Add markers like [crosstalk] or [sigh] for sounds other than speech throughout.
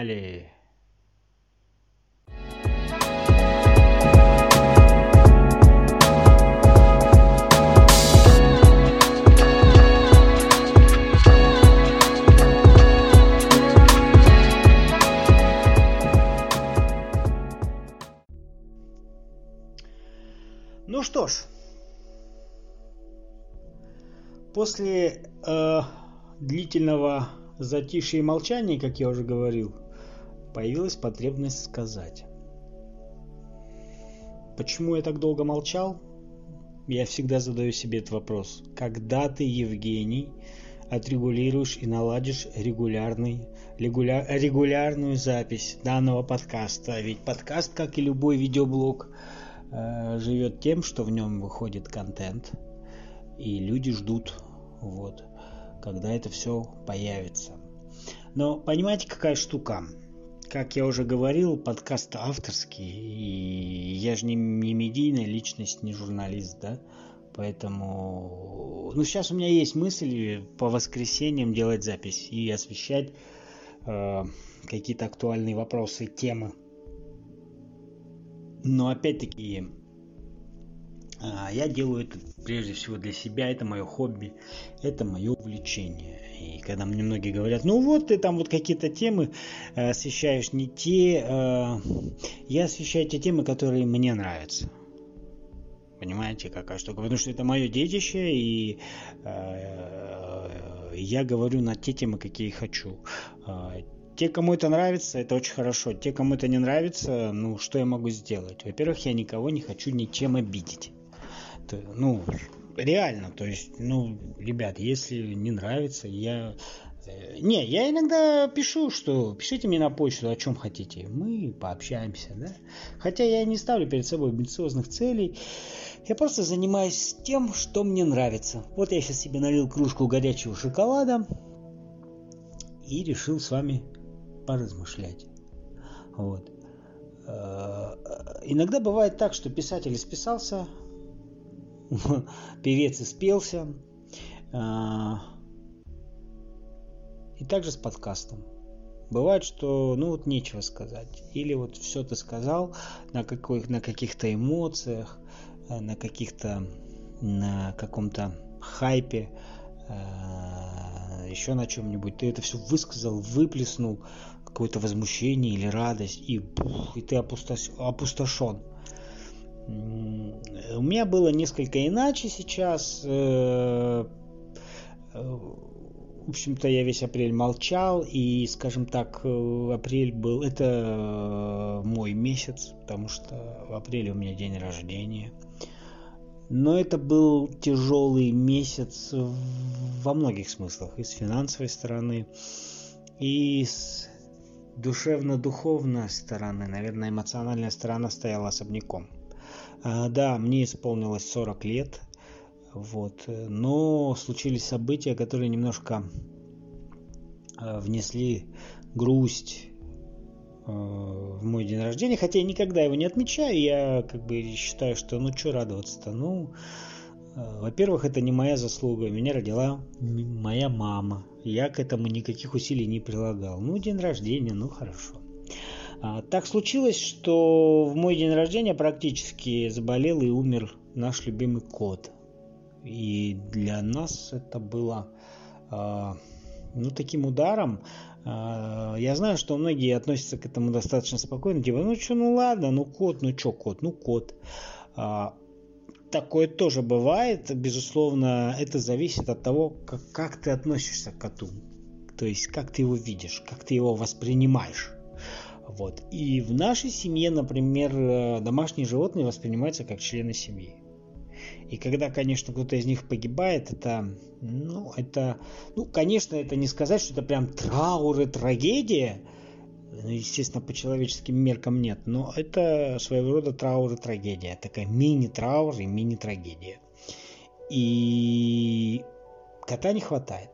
Погнали! Ну что ж, после э, длительного затишья и молчания, как я уже говорил, появилась потребность сказать. Почему я так долго молчал? Я всегда задаю себе этот вопрос. Когда ты, Евгений, отрегулируешь и наладишь регулярный, регуля, регулярную запись данного подкаста? Ведь подкаст, как и любой видеоблог, э, живет тем, что в нем выходит контент, и люди ждут вот, когда это все появится. Но понимаете, какая штука? Как я уже говорил, подкаст авторский, и я же не, не медийная личность, не журналист, да? Поэтому, ну, сейчас у меня есть мысль по воскресеньям делать запись и освещать э, какие-то актуальные вопросы, темы. Но опять-таки я делаю это прежде всего для себя, это мое хобби, это мое увлечение. И когда мне многие говорят, ну вот ты там вот какие-то темы э, освещаешь не те, э, я освещаю те темы, которые мне нравятся. Понимаете, какая штука? Потому что это мое детище, и э, я говорю на те темы, какие хочу. Э, те, кому это нравится, это очень хорошо. Те, кому это не нравится, ну, что я могу сделать? Во-первых, я никого не хочу ничем обидеть ну, реально, то есть, ну, ребят, если не нравится, я... Э, не, я иногда пишу, что пишите мне на почту, о чем хотите. Мы пообщаемся, да. Хотя я не ставлю перед собой амбициозных целей. Я просто занимаюсь тем, что мне нравится. Вот я сейчас себе налил кружку горячего шоколада и решил с вами поразмышлять. Вот. Э, иногда бывает так, что писатель списался, [laughs] певец испелся. А, и также с подкастом. Бывает, что ну вот нечего сказать. Или вот все ты сказал на, какой, на каких-то эмоциях, э, на каких-то на каком-то хайпе, э, еще на чем-нибудь. Ты это все высказал, выплеснул какое-то возмущение или радость, и, бух, и ты опустошен. У меня было несколько иначе сейчас. Э, э, в общем-то, я весь апрель молчал, и, скажем так, э, апрель был, это мой месяц, потому что в апреле у меня день рождения. Но это был тяжелый месяц во многих смыслах, и с финансовой стороны, и с душевно-духовной стороны, наверное, эмоциональная сторона стояла особняком. А, да, мне исполнилось 40 лет, вот, но случились события, которые немножко а, внесли грусть а, в мой день рождения, хотя я никогда его не отмечаю, я как бы считаю, что ну что радоваться-то, ну, во-первых, это не моя заслуга, меня родила моя мама, я к этому никаких усилий не прилагал, ну, день рождения, ну, хорошо. А, так случилось, что в мой день рождения практически заболел и умер наш любимый кот. И для нас это было а, ну, таким ударом. А, я знаю, что многие относятся к этому достаточно спокойно, типа, ну что, ну ладно, ну кот, ну что кот, ну кот. Такое тоже бывает, безусловно, это зависит от того, как, как ты относишься к коту. То есть, как ты его видишь, как ты его воспринимаешь. Вот. И в нашей семье, например, э, домашние животные воспринимаются как члены семьи. И когда, конечно, кто-то из них погибает, это, ну, это, ну, конечно, это не сказать, что это прям траур и трагедия. Ну, естественно, по человеческим меркам нет, но это своего рода траур и трагедия. Такая мини-траур и мини-трагедия. И кота не хватает.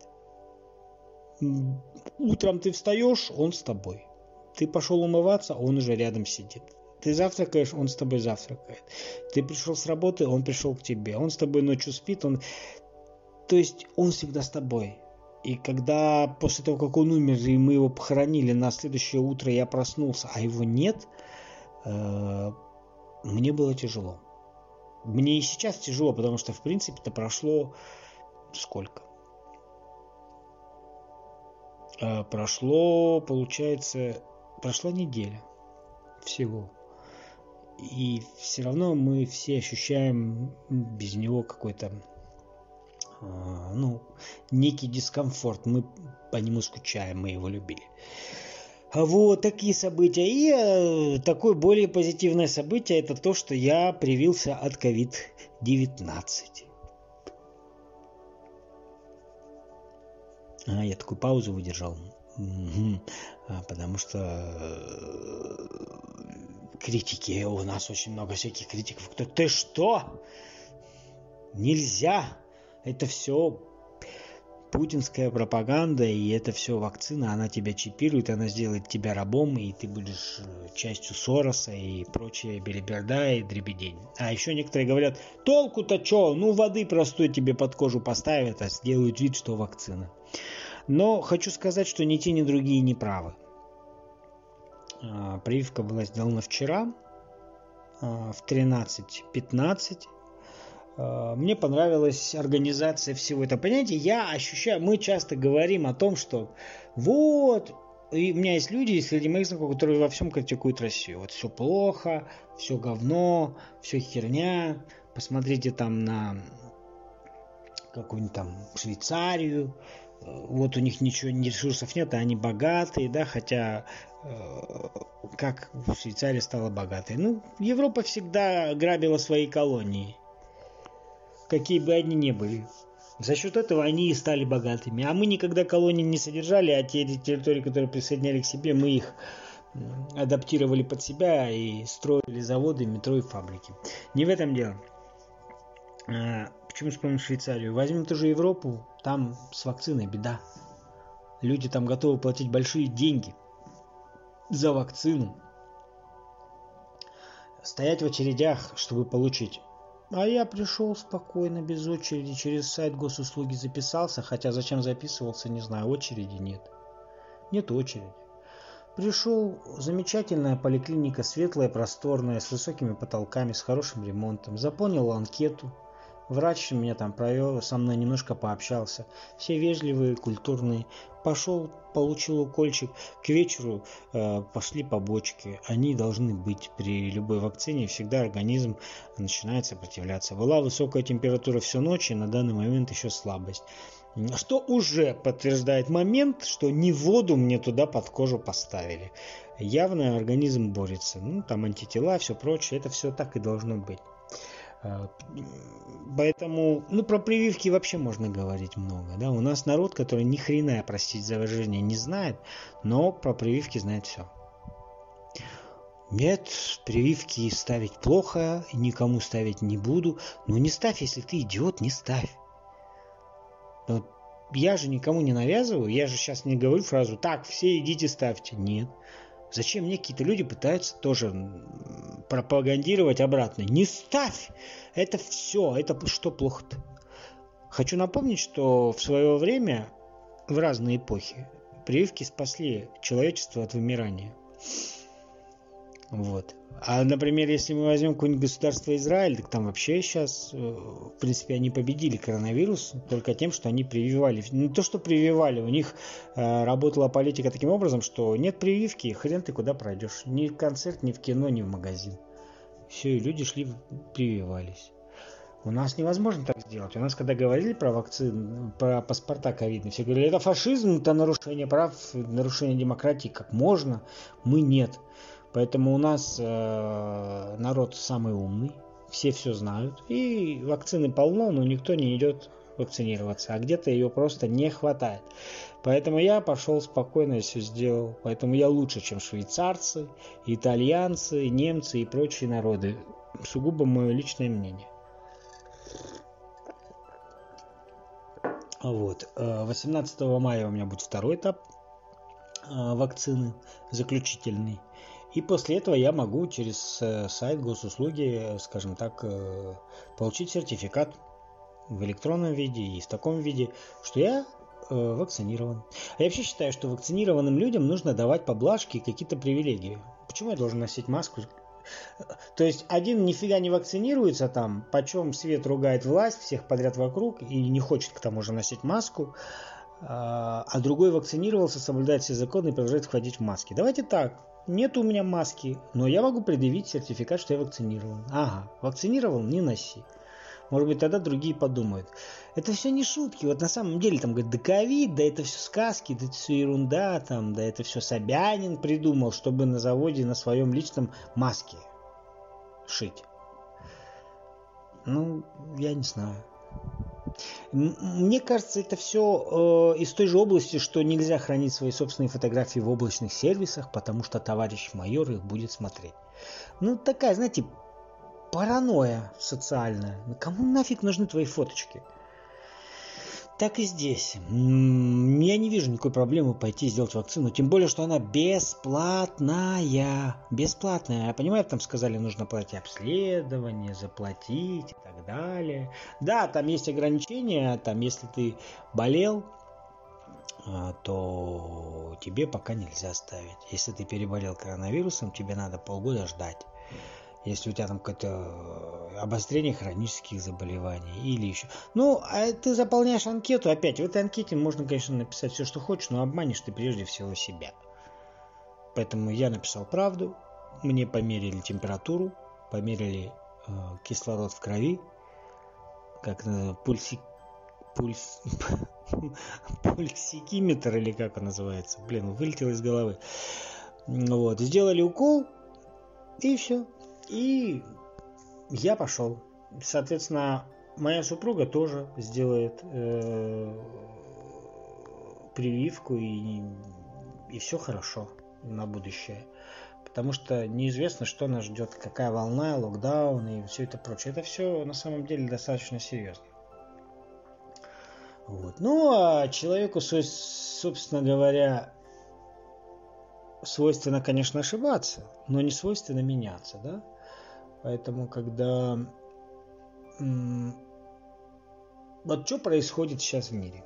Утром ты встаешь, он с тобой. Ты пошел умываться, он уже рядом сидит. Ты завтракаешь, он с тобой завтракает. Ты пришел с работы, он пришел к тебе. Он с тобой ночью спит, он... То есть он всегда с тобой. И когда после того, как он умер, и мы его похоронили, на следующее утро я проснулся, а его нет, э, мне было тяжело. Мне и сейчас тяжело, потому что, в принципе, это прошло сколько? Э, прошло, получается, прошла неделя всего. И все равно мы все ощущаем без него какой-то а, ну, некий дискомфорт. Мы по нему скучаем, мы его любили. А вот такие события. И э, такое более позитивное событие это то, что я привился от COVID-19. А, я такую паузу выдержал. А, потому что э, критики, у нас очень много всяких критиков. Кто, ты что? Нельзя это все путинская пропаганда, и это все вакцина, она тебя чипирует, она сделает тебя рабом, и ты будешь э, частью Сороса и прочее белиберда и дребедень. А еще некоторые говорят, толку-то что, ну воды простой тебе под кожу поставят, а сделают вид, что вакцина. Но хочу сказать, что ни те, ни другие не правы. А, прививка была сделана вчера а, в 13.15 Э, мне понравилась организация всего этого. Понимаете, я ощущаю, мы часто говорим о том, что вот, и у меня есть люди среди моих знакомых, которые во всем критикуют Россию. Вот все плохо, все говно, все херня. Посмотрите там на какую-нибудь там Швейцарию. Вот у них ничего, ни ресурсов нет, а они богатые, да, хотя э, как Швейцария стала богатой. Ну, Европа всегда грабила свои колонии какие бы они ни были. За счет этого они и стали богатыми. А мы никогда колонии не содержали, а те территории, которые присоединяли к себе, мы их адаптировали под себя и строили заводы, метро и фабрики. Не в этом дело. Почему вспомним Швейцарию? Возьмем ту же Европу, там с вакциной беда. Люди там готовы платить большие деньги за вакцину. Стоять в очередях, чтобы получить а я пришел спокойно, без очереди, через сайт госуслуги записался, хотя зачем записывался, не знаю, очереди нет. Нет очереди. Пришел, замечательная поликлиника, светлая, просторная, с высокими потолками, с хорошим ремонтом. Заполнил анкету, Врач меня там провел, со мной немножко пообщался. Все вежливые, культурные. Пошел, получил укольчик. К вечеру э, пошли побочки. Они должны быть при любой вакцине. Всегда организм начинает сопротивляться. Была высокая температура всю ночь и на данный момент еще слабость. Что уже подтверждает момент, что не воду мне туда под кожу поставили. Явно организм борется. Ну, там антитела, все прочее. Это все так и должно быть. А, поэтому, ну, про прививки вообще можно говорить много. Да? У нас народ, который ни хрена, простить за выражение, не знает, но про прививки знает все. Нет, прививки ставить плохо, никому ставить не буду. Ну не ставь, если ты идиот, не ставь. Вот я же никому не навязываю, я же сейчас не говорю фразу «так, все идите ставьте». Нет. Зачем мне какие-то люди пытаются тоже пропагандировать обратно? Не ставь! Это все, это что плохо-то? Хочу напомнить, что в свое время, в разные эпохи, прививки спасли человечество от вымирания. Вот. А, например, если мы возьмем какое-нибудь государство Израиль, так там вообще сейчас, э, в принципе, они победили коронавирус только тем, что они прививали. Не то, что прививали, у них э, работала политика таким образом, что нет прививки, хрен ты куда пройдешь. Ни в концерт, ни в кино, ни в магазин. Все, и люди шли, прививались. У нас невозможно так сделать. У нас, когда говорили про вакцины, про паспорта ковидные, все говорили, это фашизм, это нарушение прав, нарушение демократии, как можно. Мы нет. Поэтому у нас э, народ самый умный, все все знают, и вакцины полно, но никто не идет вакцинироваться, а где-то ее просто не хватает. Поэтому я пошел спокойно все сделал. Поэтому я лучше, чем швейцарцы, итальянцы, немцы и прочие народы. Сугубо мое личное мнение. Вот. 18 э, мая у меня будет второй этап э, вакцины, заключительный. И после этого я могу через э, сайт госуслуги, скажем так, получить сертификат в электронном виде и в таком виде, что я э, вакцинирован. А я вообще считаю, что вакцинированным людям нужно давать поблажки и какие-то привилегии. Почему я должен носить маску? То есть один нифига не вакцинируется там, почем свет ругает власть всех подряд вокруг и не хочет к тому же носить маску, а, а другой вакцинировался, соблюдает все законы и продолжает ходить в маске. Давайте так, нет у меня маски, но я могу предъявить сертификат, что я вакцинирован. Ага, вакцинировал, не носи. Может быть, тогда другие подумают. Это все не шутки. Вот на самом деле там говорят, да ковид, да это все сказки, да это все ерунда, там, да это все Собянин придумал, чтобы на заводе на своем личном маске шить. Ну, я не знаю. Мне кажется, это все э, из той же области, что нельзя хранить свои собственные фотографии в облачных сервисах, потому что товарищ майор их будет смотреть. Ну, такая, знаете, паранойя социальная. Кому нафиг нужны твои фоточки? Так и здесь. Я не вижу никакой проблемы пойти сделать вакцину, тем более, что она бесплатная. Бесплатная. Я понимаю, там сказали, нужно платить обследование, заплатить и так далее. Да, там есть ограничения, там если ты болел, а, то тебе пока нельзя ставить. Если ты переболел коронавирусом, тебе надо полгода ждать если у тебя там какое-то э, обострение хронических заболеваний или еще. Ну, а ты заполняешь анкету, опять, в этой анкете можно, конечно, написать все, что хочешь, но обманешь ты прежде всего себя. Поэтому я написал правду, мне померили температуру, померили э, кислород в крови, как на пульси, пульс, [laughs] пульсикиметр или как он называется, блин, вылетел из головы. Вот, сделали укол, и все. И я пошел. Соответственно, моя супруга тоже сделает э, прививку и, и все хорошо на будущее. Потому что неизвестно, что нас ждет, какая волна, локдаун и все это прочее. Это все на самом деле достаточно серьезно. Вот. Ну, а человеку, собственно говоря, свойственно, конечно, ошибаться, но не свойственно меняться, да? Поэтому, когда... Вот что происходит сейчас в мире?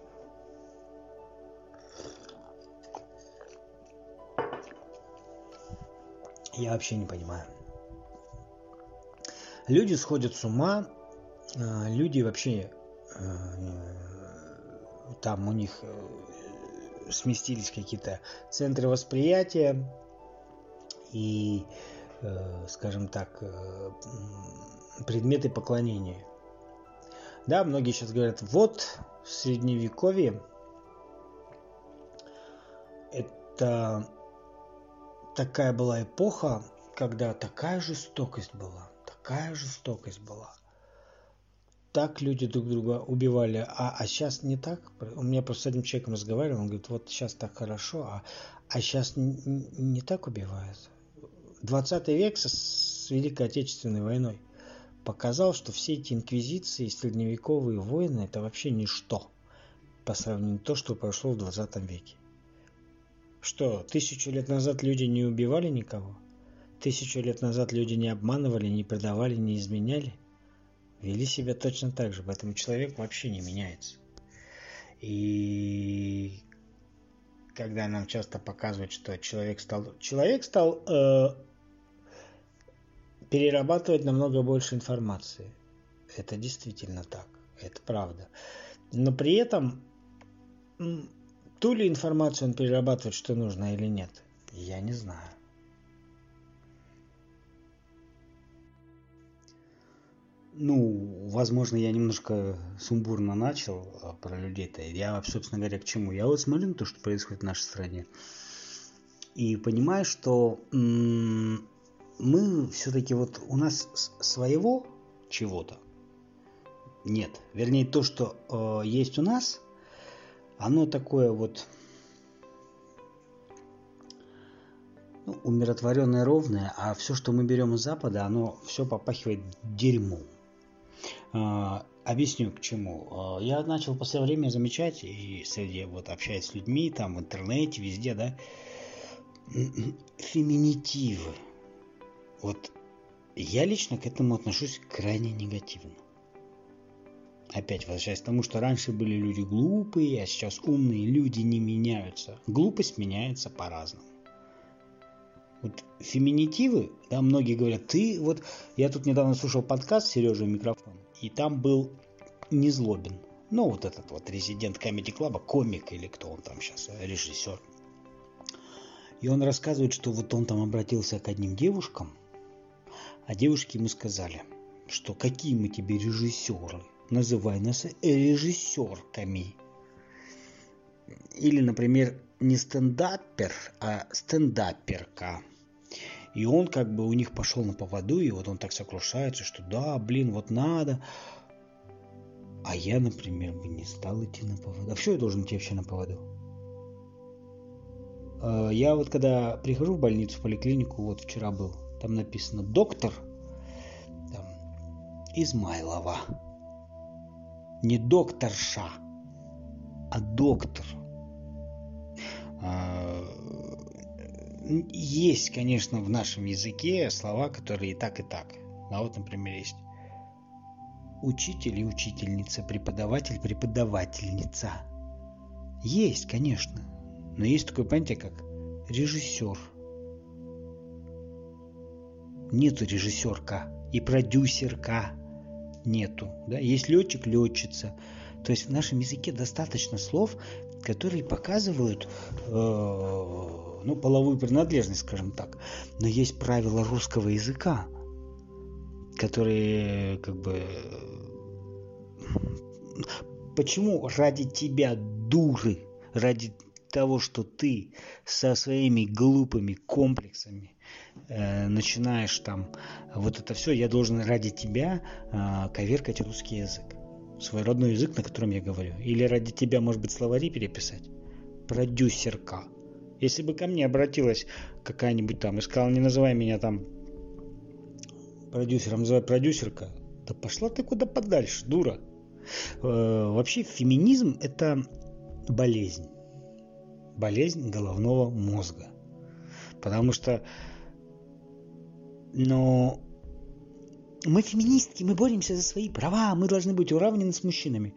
Я вообще не понимаю. Люди сходят с ума, а, люди вообще э, там у них э, сместились какие-то центры восприятия и скажем так, э, предметы поклонения. Да, многие сейчас говорят, вот в средневековье это такая была эпоха, когда такая жестокость была, такая жестокость была. Так люди друг друга убивали, а, а сейчас не так. У меня просто с этим человеком разговаривал, он говорит, вот сейчас так хорошо, а, а сейчас не, не так убивают. 20 век с, с Великой Отечественной войной показал, что все эти инквизиции и средневековые войны это вообще ничто по сравнению с то, что прошло в 20 веке. Что, тысячу лет назад люди не убивали никого? Тысячу лет назад люди не обманывали, не предавали, не изменяли? Вели себя точно так же, поэтому человек вообще не меняется. И когда нам часто показывают, что человек стал, человек стал э, перерабатывать намного больше информации. Это действительно так, это правда. Но при этом ту ли информацию он перерабатывает, что нужно или нет, я не знаю. Ну, возможно, я немножко сумбурно начал а, про людей-то. Я, собственно говоря, к чему? Я вот смотрю на то, что происходит в нашей стране. И понимаю, что м- мы все-таки вот у нас своего чего-то нет. Вернее, то, что э, есть у нас, оно такое вот ну, умиротворенное, ровное, а все, что мы берем из Запада, оно все попахивает дерьмом. Э, объясню к чему. Э, я начал после времени замечать, и среди вот общаясь с людьми, там в интернете, везде, да, [clears throat] феминитивы вот я лично к этому отношусь крайне негативно. Опять возвращаясь к тому, что раньше были люди глупые, а сейчас умные люди не меняются. Глупость меняется по-разному. Вот феминитивы, да, многие говорят, ты вот, я тут недавно слушал подкаст Сережа Микрофон, и там был Незлобин. Ну, вот этот вот резидент Comedy Club, комик или кто он там сейчас, режиссер. И он рассказывает, что вот он там обратился к одним девушкам, а девушки ему сказали, что какие мы тебе режиссеры, называй нас режиссерками. Или, например, не стендапер, а стендаперка. И он как бы у них пошел на поводу, и вот он так сокрушается, что да, блин, вот надо. А я, например, бы не стал идти на поводу. А что я должен идти вообще на поводу? А, я вот когда прихожу в больницу, в поликлинику, вот вчера был, там написано доктор там, Измайлова. Не докторша, а доктор. А, есть, конечно, в нашем языке слова, которые и так, и так. А вот, например, есть учитель и учительница, преподаватель, преподавательница. Есть, конечно. Но есть такое понятие, как режиссер. Нету режиссерка и продюсерка. Нету. Да? Есть летчик, летчица. То есть в нашем языке достаточно слов, которые показывают э, ну, половую принадлежность, скажем так. Но есть правила русского языка, которые как бы... Почему ради тебя, дуры, ради того, что ты со своими глупыми комплексами э, начинаешь там вот это все, я должен ради тебя э, коверкать русский язык свой родной язык, на котором я говорю. Или ради тебя, может быть, словари переписать. Продюсерка. Если бы ко мне обратилась какая-нибудь там и сказала, не называй меня там продюсером, называй продюсерка, да пошла ты куда подальше, дура. Э, вообще феминизм это болезнь. Болезнь головного мозга. Потому что но мы феминистки, мы боремся за свои права, мы должны быть уравнены с мужчинами.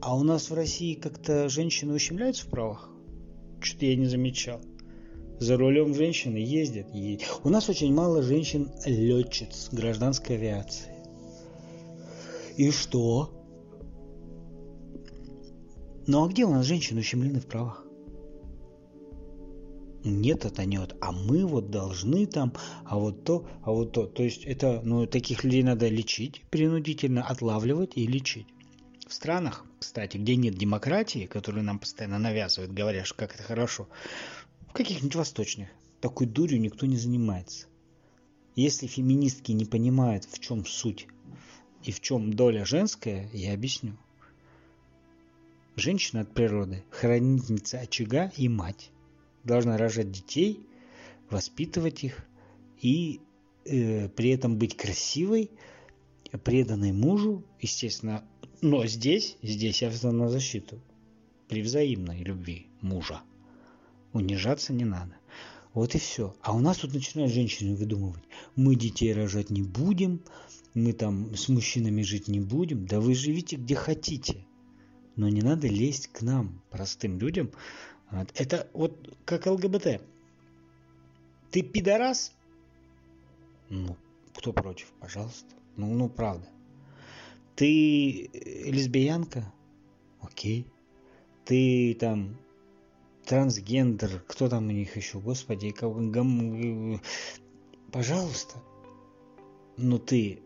А у нас в России как-то женщины ущемляются в правах? Что-то я не замечал. За рулем женщины ездят. ездят. У нас очень мало женщин-летчиц гражданской авиации. И что? Ну а где у нас женщины ущемлены в правах? Нет, это нет, а мы вот должны там, а вот то, а вот то. То есть это, ну, таких людей надо лечить принудительно, отлавливать и лечить. В странах, кстати, где нет демократии, которую нам постоянно навязывают, говоря, что как это хорошо, в каких-нибудь восточных, такой дурью никто не занимается. Если феминистки не понимают, в чем суть и в чем доля женская, я объясню. Женщина от природы – хранительница очага и мать должна рожать детей, воспитывать их и э, при этом быть красивой, преданной мужу, естественно. Но здесь, здесь я встаю на защиту. При взаимной любви мужа. Унижаться не надо. Вот и все. А у нас тут начинают женщины выдумывать. Мы детей рожать не будем, мы там с мужчинами жить не будем. Да вы живите где хотите. Но не надо лезть к нам, простым людям, это вот как ЛГБТ. Ты пидорас? Ну, кто против, пожалуйста. Ну, ну, правда. Ты э, лесбиянка? Окей. Ты там трансгендер, кто там у них еще, господи, гам, э, пожалуйста. Но ты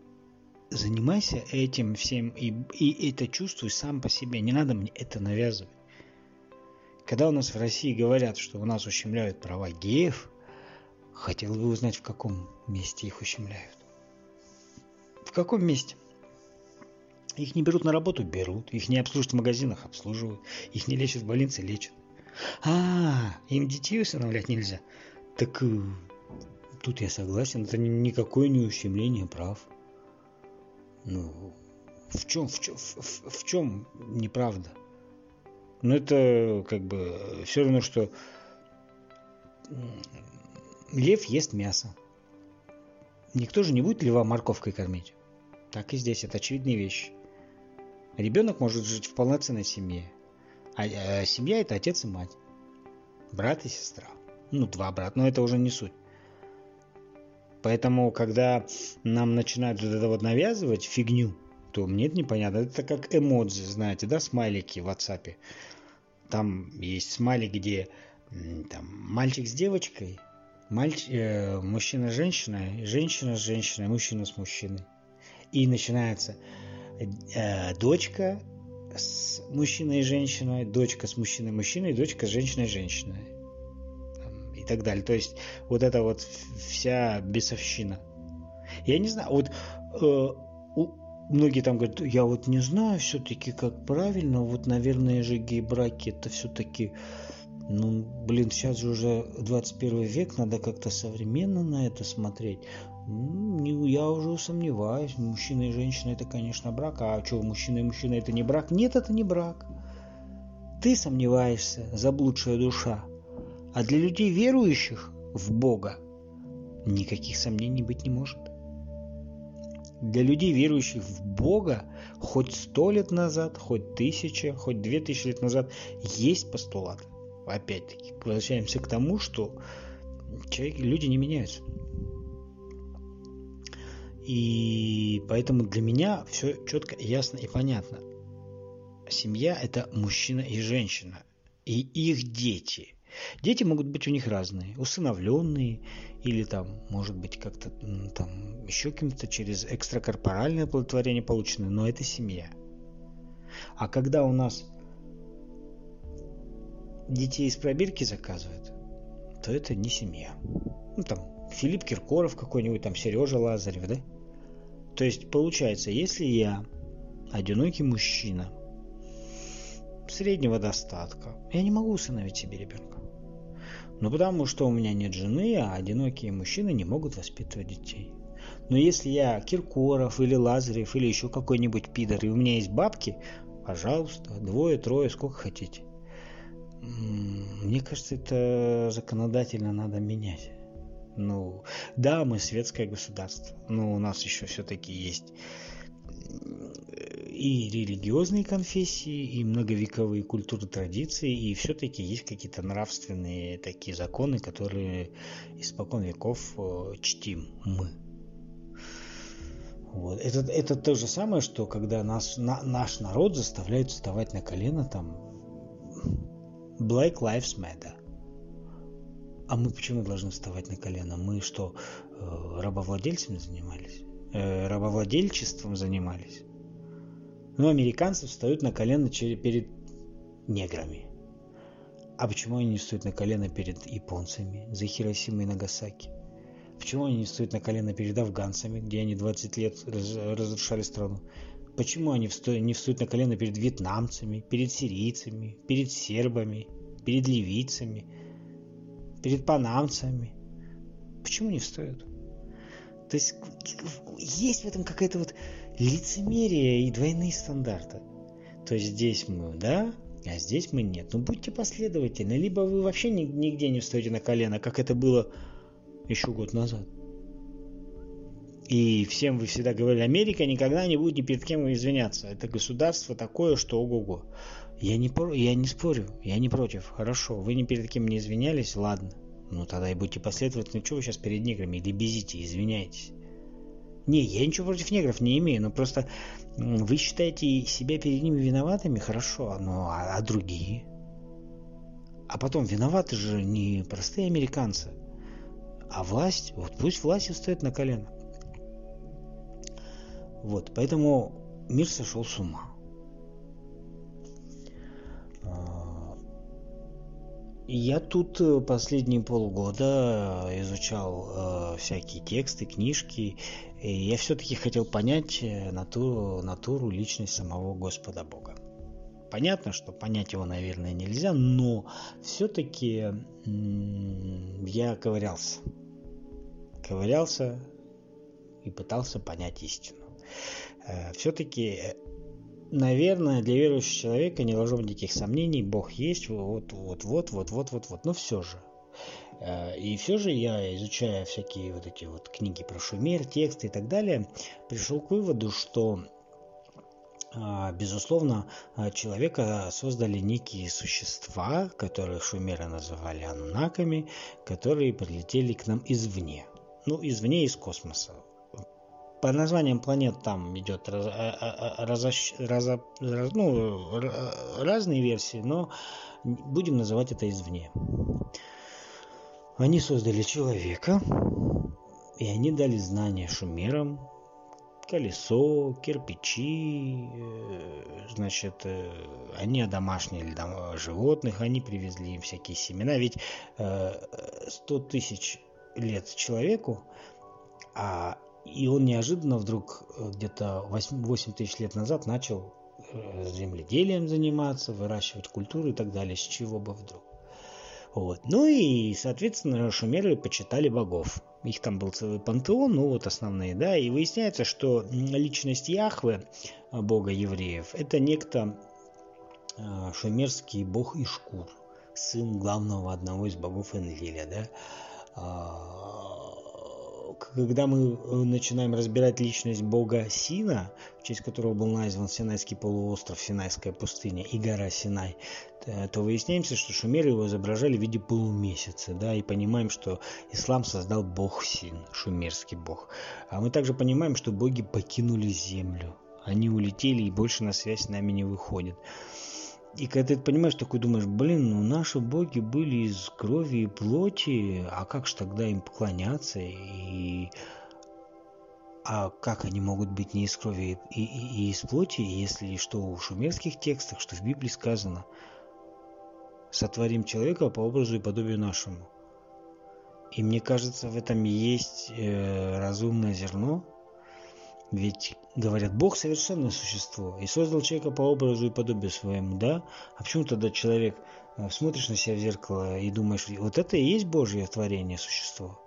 занимайся этим всем и, и это чувствуй сам по себе. Не надо мне это навязывать. Когда у нас в России говорят, что у нас ущемляют права геев, хотел бы узнать, в каком месте их ущемляют. В каком месте? Их не берут на работу? Берут. Их не обслуживают в магазинах? Обслуживают. Их не лечат в больнице? Лечат. А, им детей усыновлять нельзя? Так э, тут я согласен. Это никакое не ущемление прав. Ну, в чем, в чем, в, в чем неправда? Но это как бы все равно, что лев ест мясо. Никто же не будет льва морковкой кормить. Так и здесь, это очевидные вещи. Ребенок может жить в полноценной семье. А, а семья это отец и мать. Брат и сестра. Ну, два брата, но это уже не суть. Поэтому, когда нам начинают вот это вот навязывать фигню, то мне это непонятно. Это как эмодзи, знаете, да, смайлики в WhatsApp. Там есть смайлик, где там мальчик с девочкой, мальч... э, мужчина с женщиной, женщина с женщиной, мужчина с мужчиной. И начинается э, дочка с мужчиной и женщиной, дочка с мужчиной и мужчиной, дочка с женщиной и женщиной. И так далее. То есть вот это вот вся бесовщина. Я не знаю, вот э, многие там говорят, я вот не знаю все-таки, как правильно, вот, наверное же гей-браки это все-таки ну, блин, сейчас же уже 21 век, надо как-то современно на это смотреть. Ну, я уже сомневаюсь, мужчина и женщина это, конечно, брак. А что, мужчина и мужчина это не брак? Нет, это не брак. Ты сомневаешься, заблудшая душа. А для людей, верующих в Бога, никаких сомнений быть не может. Для людей, верующих в Бога, хоть сто лет назад, хоть тысяча, хоть две тысячи лет назад, есть постулат опять-таки, возвращаемся к тому, что человек, люди не меняются. И поэтому для меня все четко, ясно и понятно. Семья – это мужчина и женщина, и их дети. Дети могут быть у них разные, усыновленные, или там, может быть, как-то там еще кем-то через экстракорпоральное оплодотворение полученное, но это семья. А когда у нас детей из пробирки заказывают, то это не семья. Ну, там, Филипп Киркоров какой-нибудь, там, Сережа Лазарев, да? То есть, получается, если я одинокий мужчина, среднего достатка, я не могу усыновить себе ребенка. Ну, потому что у меня нет жены, а одинокие мужчины не могут воспитывать детей. Но если я Киркоров или Лазарев или еще какой-нибудь пидор, и у меня есть бабки, пожалуйста, двое, трое, сколько хотите. Мне кажется, это законодательно надо менять. Ну, да, мы светское государство, но у нас еще все-таки есть и религиозные конфессии, и многовековые культуры традиции, и все-таки есть какие-то нравственные такие законы, которые испокон веков э, чтим мы. Вот. Это, это то же самое, что когда нас, на, наш народ заставляют вставать на колено там Black Lives Matter. А мы почему должны вставать на колено? Мы что, э, рабовладельцами занимались? Э, рабовладельчеством занимались? Ну, американцы встают на колено перед неграми. А почему они не встают на колено перед японцами за Хиросимой и Нагасаки? Почему они не встают на колено перед афганцами, где они 20 лет разрушали страну? Почему они не встают на колено перед вьетнамцами, перед сирийцами, перед сербами, перед ливийцами, перед панамцами? Почему не встают? То есть есть в этом какая-то вот лицемерие и двойные стандарты. То есть здесь мы, да, а здесь мы нет. Ну будьте последовательны, либо вы вообще нигде не встаете на колено, как это было еще год назад. И всем вы всегда говорили, Америка никогда не будет ни перед кем извиняться. Это государство такое, что ого-го. Я не, я не спорю, я не против. Хорошо, вы ни перед кем не извинялись, ладно. Ну тогда и будьте последовательны. Что вы сейчас перед неграми или безите, извиняйтесь. Не, я ничего против негров не имею, но просто вы считаете себя перед ними виноватыми, хорошо, но а, а другие? А потом виноваты же не простые американцы, а власть. Вот пусть власть стоит на колено. Вот, поэтому мир сошел с ума. Я тут э, последние полгода изучал э, всякие тексты, книжки, и я все-таки хотел понять э, натуру, натуру, личность самого Господа Бога. Понятно, что понять его, наверное, нельзя, но все-таки я ковырялся. Ковырялся и пытался понять истину. Э, все-таки, э, наверное, для верующего человека не должно быть никаких сомнений, Бог есть, вот, вот, вот, вот, вот, вот, вот, но все же. Э, и все же я, изучая всякие вот эти вот книги про шумер, тексты и так далее, пришел к выводу, что а, безусловно, а, человека создали некие существа, которые шумеры называли анунаками, которые прилетели к нам извне. Ну, извне, из космоса. По названиям планет там идет раз, раз, раз, раз, ну, разные версии, но будем называть это извне. Они создали человека, и они дали знания шумерам, колесо, кирпичи, э, значит, э, они одомашнили животных, они привезли им всякие семена. Ведь 100 э, тысяч лет человеку, а, и он неожиданно вдруг где-то 8, 8 тысяч лет назад начал земледелием заниматься, выращивать культуру и так далее. С чего бы вдруг? Вот. Ну и, соответственно, шумеры почитали богов. Их там был целый пантеон, ну вот основные, да, и выясняется, что личность Яхвы, а, бога евреев, это некто шумерский бог Ишкур, сын главного одного из богов Энлиля, да, а, когда мы э, начинаем разбирать личность бога Сина, в честь которого был назван Синайский полуостров, Синайская пустыня и гора Синай, то выясняется, что шумеры его изображали в виде полумесяца, да, и понимаем, что ислам создал бог Син, шумерский бог. А мы также понимаем, что боги покинули землю, они улетели и больше на связь с нами не выходят. И когда ты понимаешь, такой думаешь, блин, ну наши боги были из крови и плоти, а как же тогда им поклоняться? И а как они могут быть не из крови и, и, и из плоти, если что в шумерских текстах, что в Библии сказано, сотворим человека по образу и подобию нашему. И мне кажется, в этом есть э, разумное зерно, ведь, говорят, Бог совершенное существо и создал человека по образу и подобию своему, да? А почему тогда человек, э, смотришь на себя в зеркало и думаешь, вот это и есть Божье творение, существо?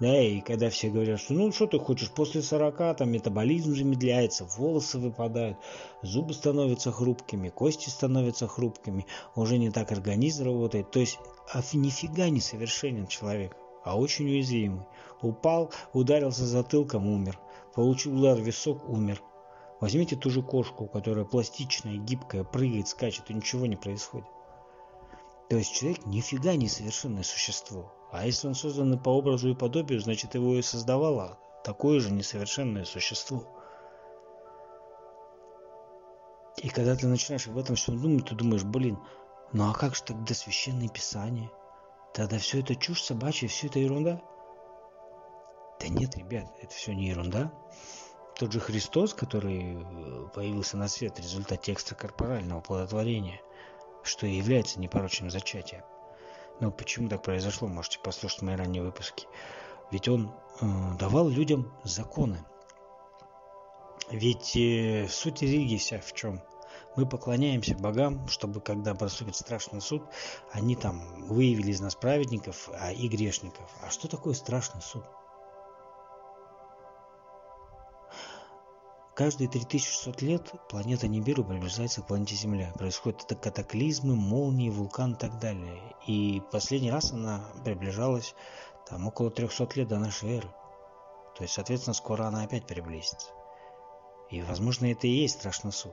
Да, и когда все говорят, что ну что ты хочешь, после 40 там метаболизм замедляется, волосы выпадают, зубы становятся хрупкими, кости становятся хрупкими, уже не так организм работает. То есть а нифига не совершенен человек, а очень уязвимый. Упал, ударился затылком, умер. Получил удар в висок, умер. Возьмите ту же кошку, которая пластичная, гибкая, прыгает, скачет, и ничего не происходит. То есть человек нифига не совершенное существо. А если он создан по образу и подобию, значит его и создавало такое же несовершенное существо. И когда ты начинаешь об этом всем думать, ты думаешь, блин, ну а как же тогда священное писание? Тогда все это чушь собачья, все это ерунда? Да нет, ребят, это все не ерунда. Тот же Христос, который э, появился на свет в результате экстракорпорального плодотворения, что и является непорочным зачатием. Но почему так произошло, можете послушать мои ранние выпуски. Ведь он э, давал людям законы. Ведь э, суть религии вся в чем? Мы поклоняемся богам, чтобы когда наступит страшный суд, они там выявили из нас праведников а и грешников. А что такое страшный суд? Каждые 3600 лет планета Нибиру приближается к планете Земля. Происходят катаклизмы, молнии, вулкан и так далее. И последний раз она приближалась там около 300 лет до нашей эры. То есть, соответственно, скоро она опять приблизится. И, возможно, это и есть страшный суд.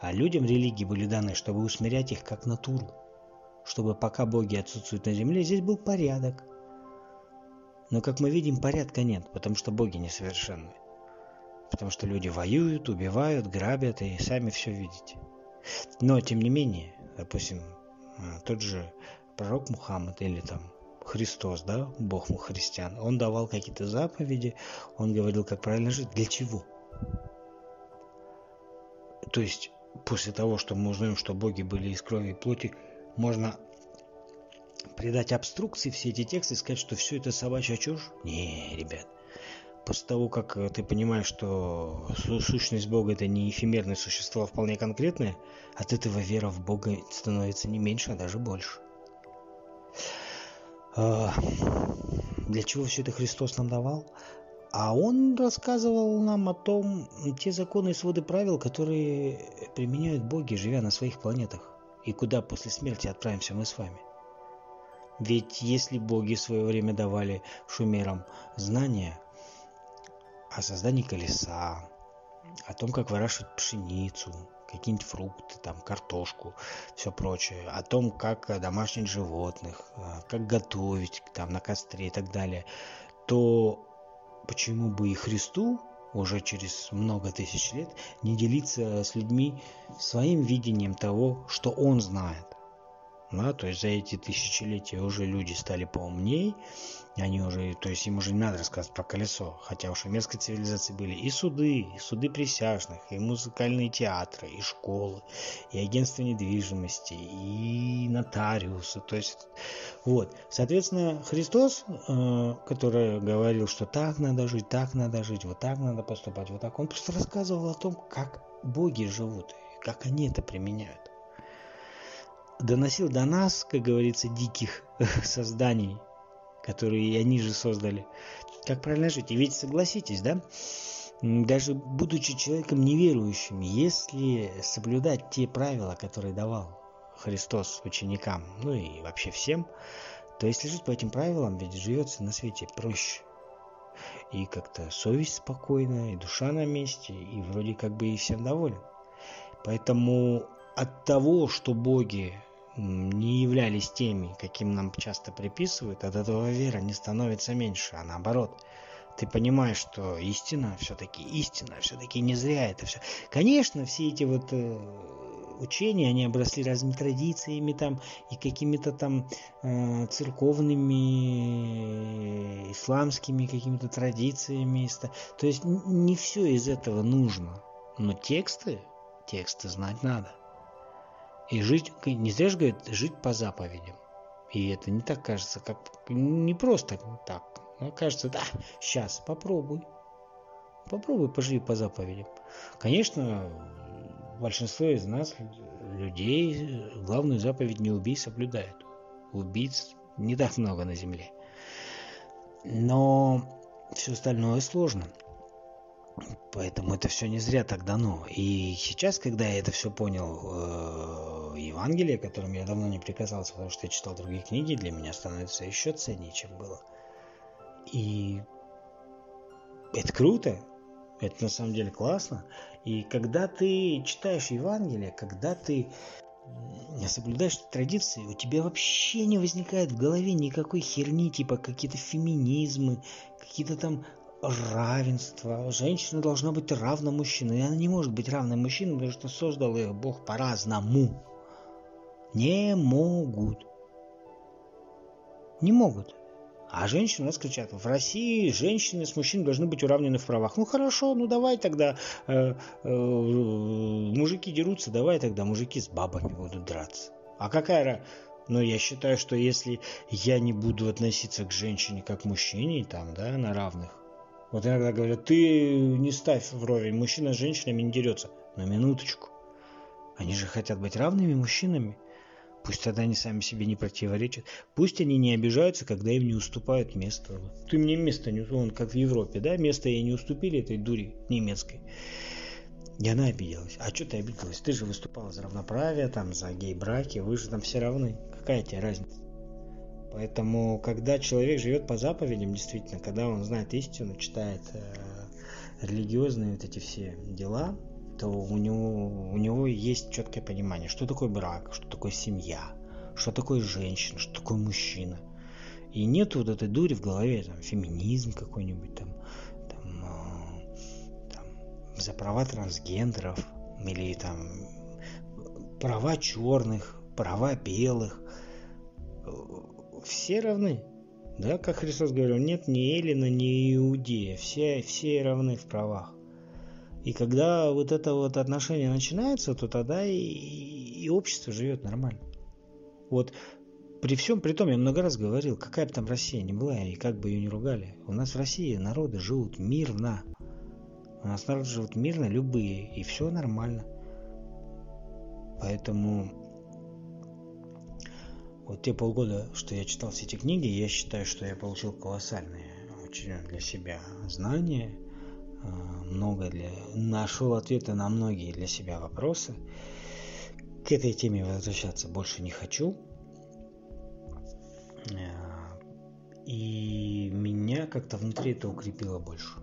А людям религии были даны, чтобы усмирять их как натуру. Чтобы пока боги отсутствуют на земле, здесь был порядок. Но, как мы видим, порядка нет, потому что боги несовершенны. Потому что люди воюют, убивают, грабят и сами все видите. Но, тем не менее, допустим, а, тот же пророк Мухаммад или там Христос, да, Бог му христиан, он давал какие-то заповеди, он говорил, как правильно жить. Для чего? То есть, после того, что мы узнаем, что боги были из крови и плоти, можно придать обструкции все эти тексты и сказать, что все это собачья чушь? Не, ребят после того, как э, ты понимаешь, что сущность Бога это не эфемерное существо, а вполне конкретное, от этого вера в Бога становится не меньше, а даже больше. А, для чего все это Христос нам давал? А Он рассказывал нам о том, те законы и своды правил, которые применяют боги, живя на своих планетах, и куда после смерти отправимся мы с вами. Ведь если боги в свое время давали шумерам знания, о создании колеса, о том, как выращивать пшеницу, какие-нибудь фрукты, там, картошку, все прочее, о том, как домашних животных, э, как готовить там на костре и так далее, то почему бы и Христу уже через много тысяч лет не делиться с людьми своим видением того, что он знает. Да, то есть за эти тысячелетия уже люди стали поумнее, они уже, то есть им уже не надо рассказывать про колесо, хотя уж в мерзкой цивилизации были и суды, и суды присяжных, и музыкальные театры, и школы, и агентства недвижимости, и нотариусы, то есть вот, соответственно, Христос, э, который говорил, что так надо жить, так надо жить, вот так надо поступать, вот так, он просто рассказывал о том, как боги живут, как они это применяют. Доносил до нас, как говорится, диких [laughs] созданий, которые они же создали. Как правильно жить? И ведь согласитесь, да? Даже будучи человеком неверующим, если соблюдать те правила, которые давал Христос ученикам, ну и вообще всем, то если жить по этим правилам, ведь живется на свете проще. И как-то совесть спокойна, и душа на месте, и вроде как бы и всем доволен. Поэтому от того, что боги не являлись теми, каким нам часто приписывают, от этого вера не становится меньше, а наоборот. Ты понимаешь, что истина все-таки истина, все-таки не зря это все. Конечно, все эти вот э, учения, они обросли разными традициями там и какими-то там э, церковными, исламскими какими-то традициями. То есть не все из этого нужно. Но тексты, тексты знать надо. И жить, не зря же говорят, жить по заповедям. И это не так кажется, как не просто так. Но кажется, да, сейчас попробуй. Попробуй поживи по заповедям. Конечно, большинство из нас, людей, главную заповедь не убей соблюдают. Убийц не так много на земле. Но все остальное сложно. Поэтому это все не зря так дано. И сейчас, когда я это все понял, э, Евангелие, которым я давно не прикасался, потому что я читал другие книги, для меня становится еще ценнее, чем было. И это круто, это на самом деле классно. И когда ты читаешь Евангелие, когда ты соблюдаешь традиции, у тебя вообще не возникает в голове никакой херни, типа какие-то феминизмы, какие-то там равенство. Женщина должна быть равна мужчине. И она не может быть равной мужчине, потому что создал их Бог по-разному. Не могут. Не могут. А женщины у нас кричат, в России женщины с мужчиной должны быть уравнены в правах. Ну хорошо, ну давай тогда э, э, мужики дерутся, давай тогда мужики с бабами будут драться. А какая но я считаю, что если я не буду относиться к женщине как к мужчине, там, да, на равных, вот иногда говорят, ты не ставь вровень, мужчина с женщинами не дерется. На минуточку. Они же хотят быть равными мужчинами. Пусть тогда они сами себе не противоречат. Пусть они не обижаются, когда им не уступают место. Ты мне место не он как в Европе, да? Место ей не уступили этой дури немецкой. И она обиделась. А что ты обиделась? Ты же выступала за равноправие, там, за гей-браки, вы же там все равны. Какая тебе разница? Поэтому, когда человек живет по заповедям, действительно, когда он знает истину, читает э, религиозные вот эти все дела, то у него, у него есть четкое понимание, что такое брак, что такое семья, что такое женщина, что такое мужчина. И нет вот этой дури в голове, там, феминизм какой-нибудь, там, там, э, там, за права трансгендеров, или там права черных, права белых все равны. Да, как Христос говорил, нет ни Эллина, ни Иудея, все, все равны в правах. И когда вот это вот отношение начинается, то тогда и, и общество живет нормально. Вот при всем при том, я много раз говорил, какая бы там Россия ни была, и как бы ее ни ругали, у нас в России народы живут мирно. У нас народы живут мирно, любые, и все нормально. Поэтому вот те полгода, что я читал все эти книги, я считаю, что я получил колоссальные очень для себя знания, много для... нашел ответы на многие для себя вопросы. К этой теме возвращаться больше не хочу. А, и меня как-то внутри это укрепило больше.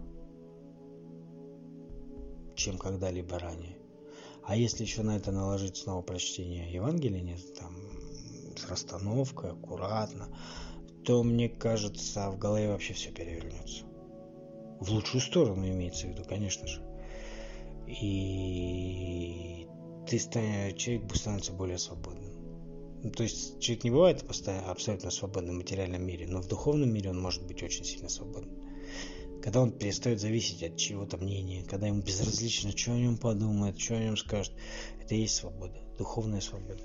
чем когда-либо ранее. А если еще на это наложить снова прочтение Евангелия, там, с расстановкой, аккуратно, то, мне кажется, в голове вообще все перевернется. В лучшую сторону имеется в виду, конечно же. И ты станешь, человек становится более свободным. Ну, то есть человек не бывает постоянно абсолютно свободным в материальном мире, но в духовном мире он может быть очень сильно свободным. Когда он перестает зависеть от чего-то мнения, когда ему безразлично, что о нем подумает, что о нем скажет, это и есть свобода, духовная свобода.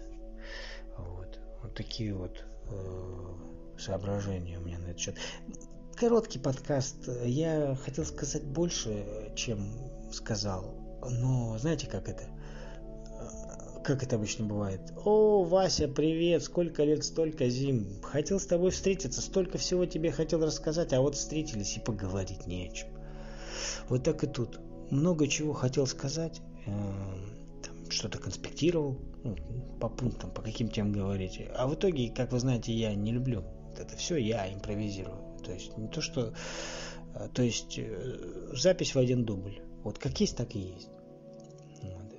Вот, вот такие вот э, соображения у меня на этот счет. Короткий подкаст. Я хотел сказать больше, чем сказал. Но знаете, как это? как это обычно бывает. О, Вася, привет, сколько лет, столько зим. Хотел с тобой встретиться, столько всего тебе хотел рассказать, а вот встретились и поговорить не о чем. Вот так и тут. Много чего хотел сказать, э, что-то конспектировал, ну, по пунктам, по каким темам говорить. А в итоге, как вы знаете, я не люблю. Это все я импровизирую. То есть не то, что... Э, то есть э, запись в один дубль. Вот как есть, так и есть.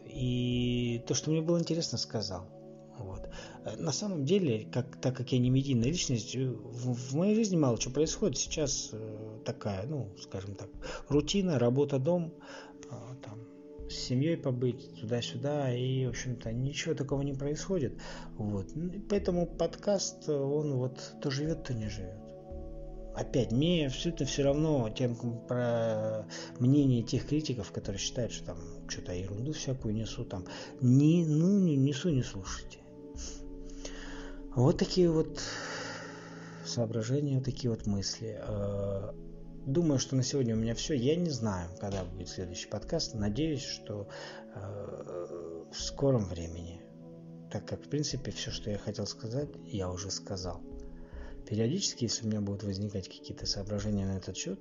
И то, что мне было интересно, сказал. Вот. На самом деле, как, так как я не медийная личность, в, в моей жизни мало что происходит. Сейчас э, такая, ну, скажем так, рутина, работа, дом, э, там, с семьей побыть туда-сюда, и, в общем-то, ничего такого не происходит. Вот. Поэтому подкаст, он вот то живет, то не живет опять, мне абсолютно все равно тем про мнение тех критиков, которые считают, что там что-то ерунду всякую несу, там, не, ну, не несу, не слушайте. Вот такие вот соображения, вот такие вот мысли. Э, думаю, что на сегодня у меня все. Я не знаю, когда будет следующий подкаст. Надеюсь, что э, в скором времени. Так как, в принципе, все, что я хотел сказать, я уже сказал. Периодически, если у меня будут возникать какие-то соображения на этот счет,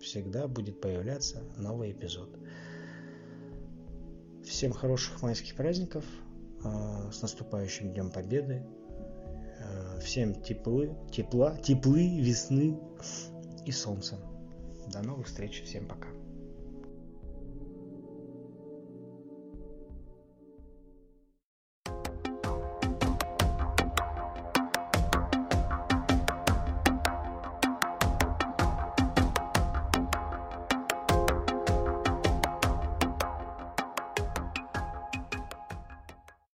всегда будет появляться новый эпизод. Всем хороших майских праздников, а, с наступающим Днем Победы, а, всем теплы, тепла, теплы, весны и солнца. До новых встреч, всем пока.